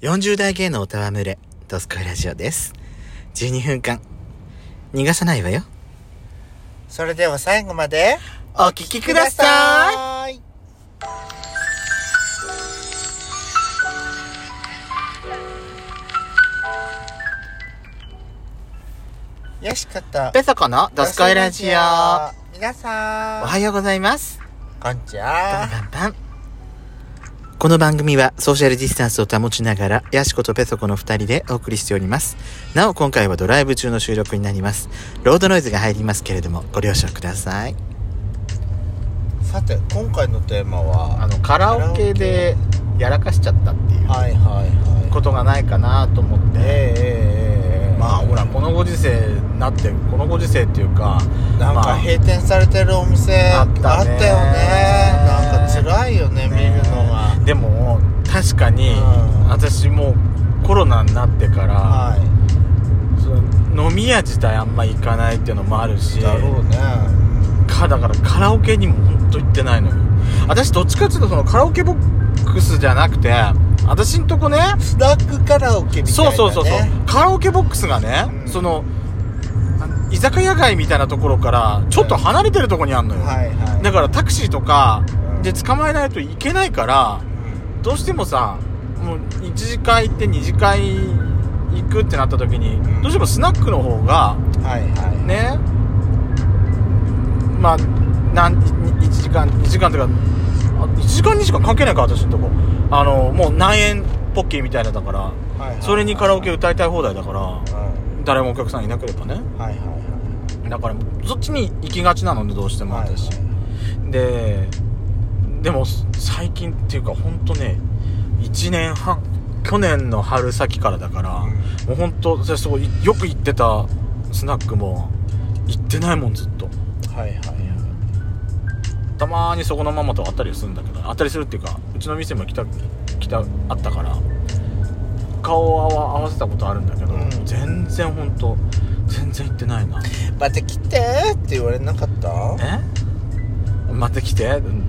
40代芸能歌わむれ、ドスコイラジオです。12分間、逃がさないわよ。それでは最後までお聞きください。い。よしこと。ペソコのドスコイラジオ。皆さん。おはようございます。こんにちパンは。パンパン。この番組はソーシャルディスタンスを保ちながら、ヤシコとペソコの二人でお送りしております。なお、今回はドライブ中の収録になります。ロードノイズが入りますけれども、ご了承ください。さて、今回のテーマは、あの、カラオケでやらかしちゃったっていうはいはいはい。ことがないかなと思って。ええええええまあほらこのご時世になってこのご時世っていうかなんまあか閉店されてるお店ああったよねなんか辛いよね見るのがでも確かに、うん。私もうコロナになってから、はその飲み屋自体あんま行かないっていうのもあるしいだろうね。かだからカラオケにも本当行ってないのよ。私どっちかっていうとそのカラオケボックスじゃなくて私んとこねスナックカラオケみたいな、ね、そうそうそうそう。カラオケボックスがね、うん。その居酒屋街みたいなところからちょっと離れてるところにあんのよ、はいはい。だからタクシーとかうん。で捕まえないといけないからどうしてもさもう1次会行って2次会行くってなった時にん。どうしてもスナックの方がはいはい。ね。まあなん1時間2時間とかあ1時間2時間関係ないか私のとこ。あのもう何円ポッキーみたいなだからはいはいそれにカラオケ歌いたい放題だからうん誰もお客さんいなければね。はいはいはだからそっちに行きがちなのでどうしていも私、はい。ででも最近っていうか本当ね1年半去年の春先からだから、うん。もう本当私そうよく行ってたスナックも行ってないもんずっと。はいはいはい。たまーにそこのママと会ったりするんだけど会ったりするっていうかうちの店も来た来たあったから顔を合わせたことあるんだけど、うん。全然本当全然行ってないな。また来てって言われなかった？え？待ってきて？うん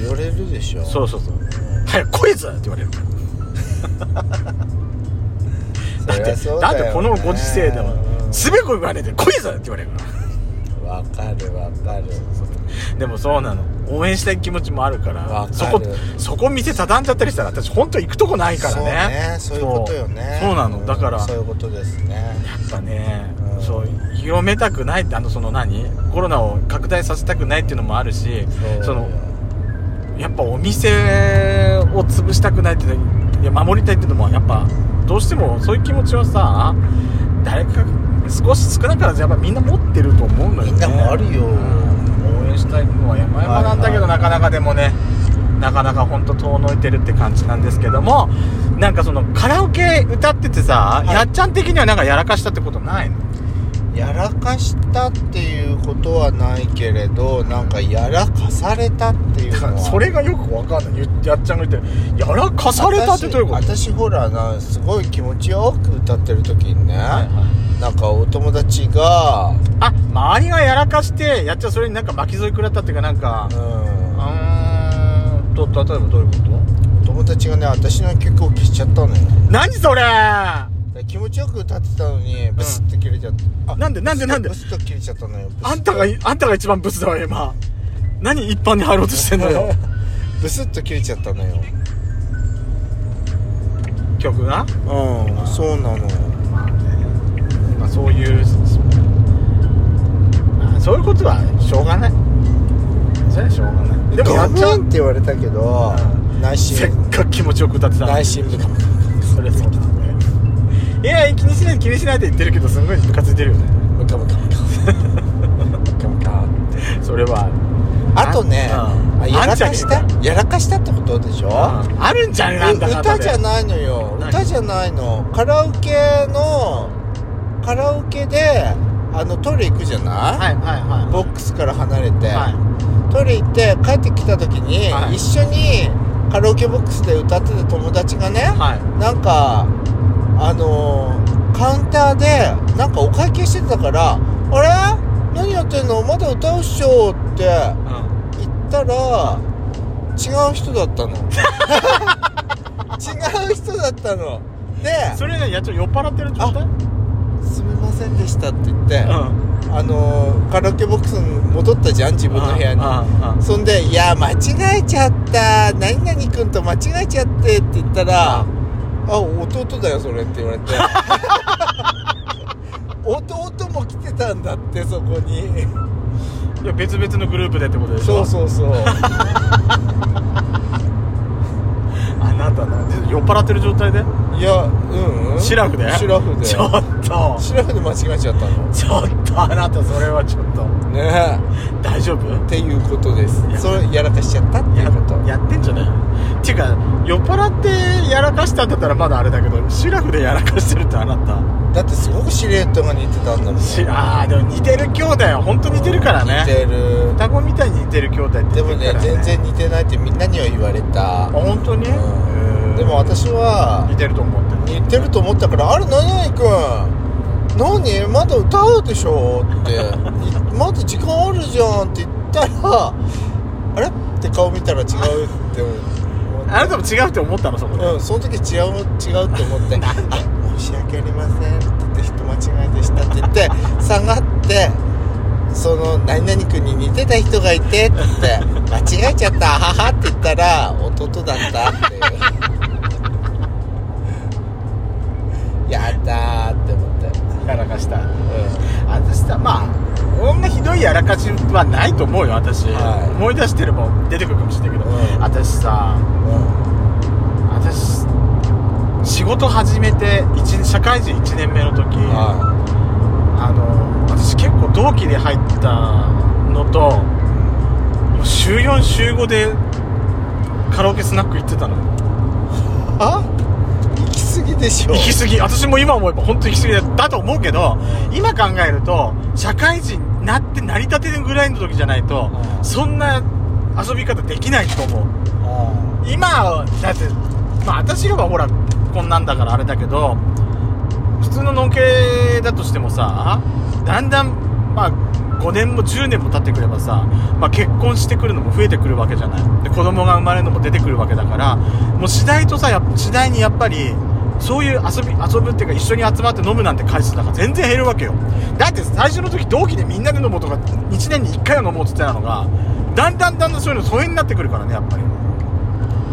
言われるでしょ。そうそうそう。うん早く来いぞって言われる。だってそりゃそうだだよね。ってこのご時世でもうんすべこ言われて来いぞって言われる。からわかるわかる。でもそうなの。応援したい気持ちもあるからわかる。そこそこ店畳んじゃったりしたら私本当行くとこないからそうねねそういうことよね。そうそうなの。だからうんそういうことですね。やっぱね、うん。そう広めたくないってあのその何？コロナを拡大させたくないっていうのもあるしそのやっぱお店を潰したくないっていや守りたいっていうのもやっぱどうしてもそういう気持ちはさ誰か少し少なからずやっぱみんな持ってると思うのよね。みんなもあるよ。応援したいのは山々なんだけど、なかなかでもねなかなか本当遠のいてるって感じなんですけどもなんかそのカラオケ歌っててさ、はい。やっちゃん的にはなんかやらかしたってことないの？やらかしたっていうことはないけれどなんかやらかされたっていうのは。それがよくわかんない。ゆやっちゃんが言ってる。やらかされたってどういうこと？私私ほらなすごい気持ちよく歌ってる時にね、はいはい。なんかお友達があ周りがやらかしてやっちゃんそれになんか巻き添え食らったっていうかなんかううんーんと例えばどういうこ友達がね私の曲を消しちゃったのよ。と何それ？気持ちよく歌ってたのにブスって切れちゃった、あなんでなんでなんで？ブスッと切れちゃったのよブスッとあんたがあんたが一番ブスだわ今。何一般に入ろうとしてんのよ。ブスッと切れちゃったのよ。曲が？うんそうなのまあねまあそういうまあそういうことはしょうがない。それはしょうがない。でもやっちゃう。んって言われたけど内せっ心かく気持ちよく歌ってたのに。内心ムカムそれそうだ。ねいや気にしないで気にしないで言ってるけどすんごいムカついてるよね。カムカムカ。ムカムカ。ムそれはあとねうんあやらかした？やらかしたってことでしょ？あるんじゃんなんだ歌じゃないのよ。何？歌じゃないの。カラオケのカラオケであのトイレ行くじゃない、はいはいはい。ボックスから離れて、はトイレ行って帰ってきた時に、はい。一緒にカラオケボックスで歌ってた友達がね、いはい。なんかあのーカウンターでなんかお会計してたから「あれ？何やってんの？まだ歌うっしょ」ってうん言ったら違う人だったの。違う人だったの。でそれねやっちょ酔っ払ってる状態「すみませんでした」って言って、うん。あのーカラオケボックスに戻ったじゃん自分の部屋に。そんで「いや間違えちゃった。何々君と間違えちゃって」って言ったら「あ 弟だよそれ」って言われて。弟も来てたんだってそこに。いや別々のグループでってことでしょ。そうそうそう あなたな酔っ払ってる状態で？いやうん、うん、シラフで？シラフで。ちょっと。シラフで間違えちゃったの。ちょっとあなたそれはちょっと。ね大丈夫？えっていうことです。それやらかしちゃったっていうこと。やってんじゃない。っていうか酔っ払ってやらかしたんだったらまだあれだけどシラフでやらかしてるってあなただってすごくシルエットが似てたんだもんしあーでも似てる兄弟は本当似てるからね。似てる。双子みたいに似てる兄弟ってでもね全然似てないってみんなには言われた。あ本当に、うん。でも私は似てると思ってる似てると思ったから「あれ何々君何？まだ歌うでしょ?」って。い 「まだ時間あるじゃん」って言ったら「あれ?」って顔見たら違うって思って。あなたも違うって思ったのそこで、うん、その時違う違うって思って「あ申し訳ありません」って言って「人間違いでした」って言って 下がってその「何々君に似てた人がいて」って言って「間違えちゃったはは」って言ったら弟だったっていう。やったーって思って。やらかした。う私さまあこんなひどいやらかしはないと思うよ私、はい。思い出してれば出てくるかもしれないけど、うん。私さん。私仕事始めて一社会人1年目の時、はあの私結構同期で入ったのともう週4週5でカラオケスナック行ってたの。いあ行き過ぎでしょ。行き過ぎ。私も今思えば本当行き過ぎだだと思うけど今考えると社会人になって成り立てるぐらいの時じゃないとうんそんな遊び方できないと思う。今はだってまあ私らはほらこんなんだからあれだけど普通ののんけだとしてもさだんだんまあ5年も10年も経ってくればさ、まあ、結婚してくるのも増えてくるわけじゃない。で子供が生まれるのも出てくるわけだからもう次第とさ次第にやっぱりそういう遊び遊ぶっていうか一緒に集まって飲むなんて回数なんか全然減るわけよ。だって最初の時同期でみんなで飲もうとか1年に1回は飲もうって言ってたのがだんだんだんだんそういうの疎遠になってくるからねやっぱり。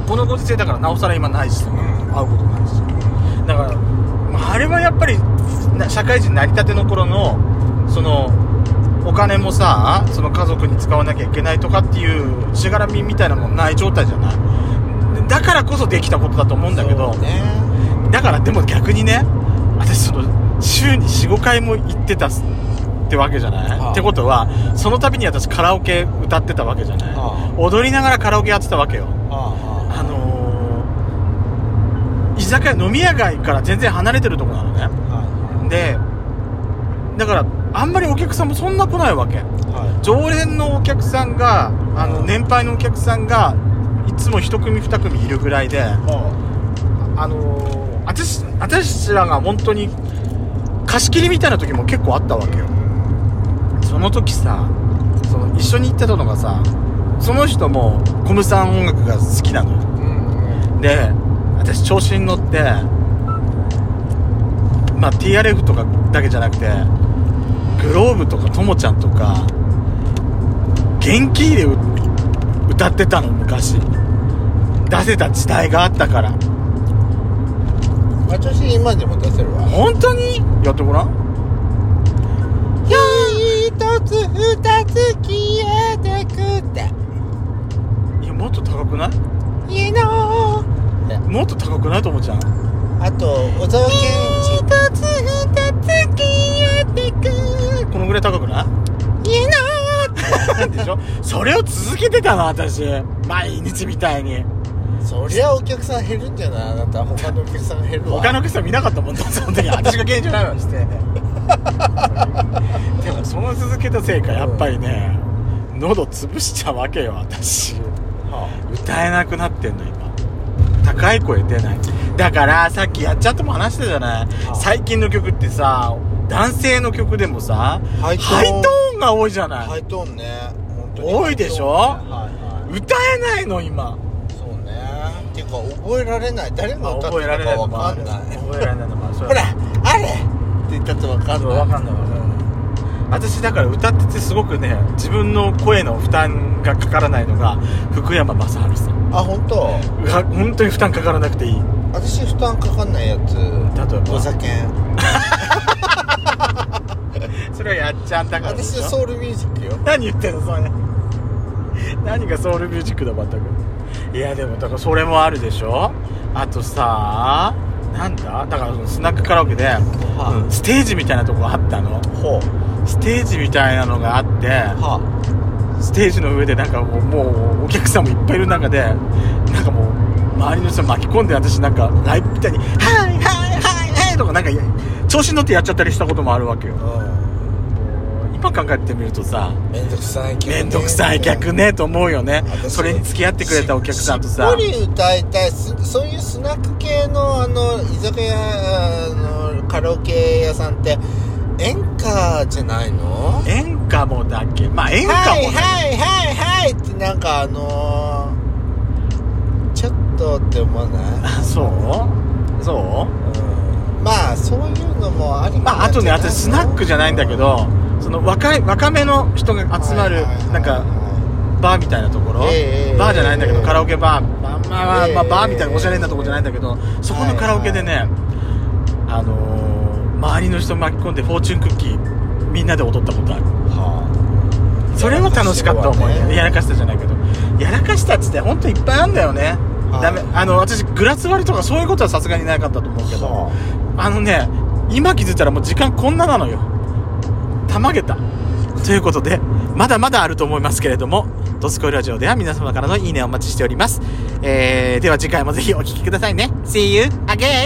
このご時世だからなおさら今ないしそん会うことないしだから、まあ、あれはやっぱりな社会人成り立ての頃のそのお金もさその家族に使わなきゃいけないとかっていうしがらみみたいなもんない状態じゃない。だからこそできたことだと思うんだけど、ね。だからでも逆にね私その週に45回も行ってたってわけじゃない、はあ。ってことはその度に私カラオケ歌ってたわけじゃない、は踊りながらカラオケやってたわけよ。ああ酒屋飲み屋街から全然離れてるとこなのね。あはでだからあんまりお客さんもそんな来ないわけ。い。は常連のお客さんがあのうん年配のお客さんがいつも一組二組いるぐらいでい。はあのー、私私らが本当に貸し切りみたいな時も結構あったわけよ。その時さその一緒に行ってたのがさその人もコムさん音楽が好きなのよ。うん。で私調子に乗ってまあ TRF とかだけじゃなくてグローブとかともちゃんとか元気でう歌ってたの昔。出せた時代があったから。私今でも出せるわ。本当に？やってごらん。一つ二つ消えてくって。いやもっと高くない？いいのもっと高くないともちゃん。あと小沢健一一つ二つ消えてく。このぐらい高くない？い。いのでしょ？それを続けてたの私。毎日みたいに。そりゃお客さん減るんじゃない？あなた他のお客さん減るわ。他のお客さん見なかったもんだその時私が現状ないわして。でもその続けたせいかやっぱりね。喉潰しちゃうわけよ私。は歌えなくなってんの今高い声出ない。だからさっきやっちゃっても話したじゃない。あ最近の曲ってさ男性の曲でもさハイトーン。ハイトーンが多いじゃない、ハイトーンね。多いでしょ？はいは歌えないの今。いそうね。っていうか覚えられない。誰が歌って覚えられないたかのもある。わかんない。覚えられないのもある。ほらあれって言ったってわかんない。そうわかんないわかんない私だから歌っててすごくね自分の声の負担がかからないのが福山雅治さん。あ本当？が本当に負担かからなくていい。私負担かかんないやつ。例えば？お酒。それはやっちゃんだから私はソウルミュージックよ。何言ってんのそれ。何がソウルミュージックだ全く。いやでもだからそれもあるでしょ？あとさなんだ？だからそのスナックカラオケで、はうん。ステージみたいなとこあったの。ほう。ステージみたいなのがあってはステージの上でなんかもうもうお客さんもいっぱいいる中でなんかもう周りの人巻き込んで私なんかライブみたいに「はいはいはいはい」とかなんか調子に乗ってやっちゃったりしたこともあるわけよ。う今考えてみるとさんめんどくさい客ね。めんどくさい客ねと思うよね。私それに付き合ってくれたお客さんとさ。しっぽり歌いたい。すそういうスナック系のあの居酒屋あのカラオケ屋さんって演歌じゃないの？演歌もだっけ。まあ演歌もはいね、はいはいはいってなんかあのーちょっとって思わない、あそう？そう？うん、まあそういうのもありまああとね私スナックじゃないんだけどその若い若めの人が集まるなんかバーみたいなところ、ええバーじゃないんだけど、ええカラオケバー、まあまあまあ、バーみたいなおしゃれなとこじゃないんだけど、そこのカラオケでね、あのー周りの人巻き込んでフォーチュンクッキーみんなで踊ったことある。はそれも楽しかった思い出、ややらかしたじゃないけど。やらかしたっつって本当いっぱいあるんだよね、はい。ダメ。あの私グラス割りとかそういうことはさすがになかったと思うけど、はあのね今気づいたらもう時間こんななのよたまげた。ということでまだまだあると思いますけれども「ドスコイラジオ」では皆様からのいいねをお待ちしております、えー、では次回もぜひお聴きくださいね。See you again!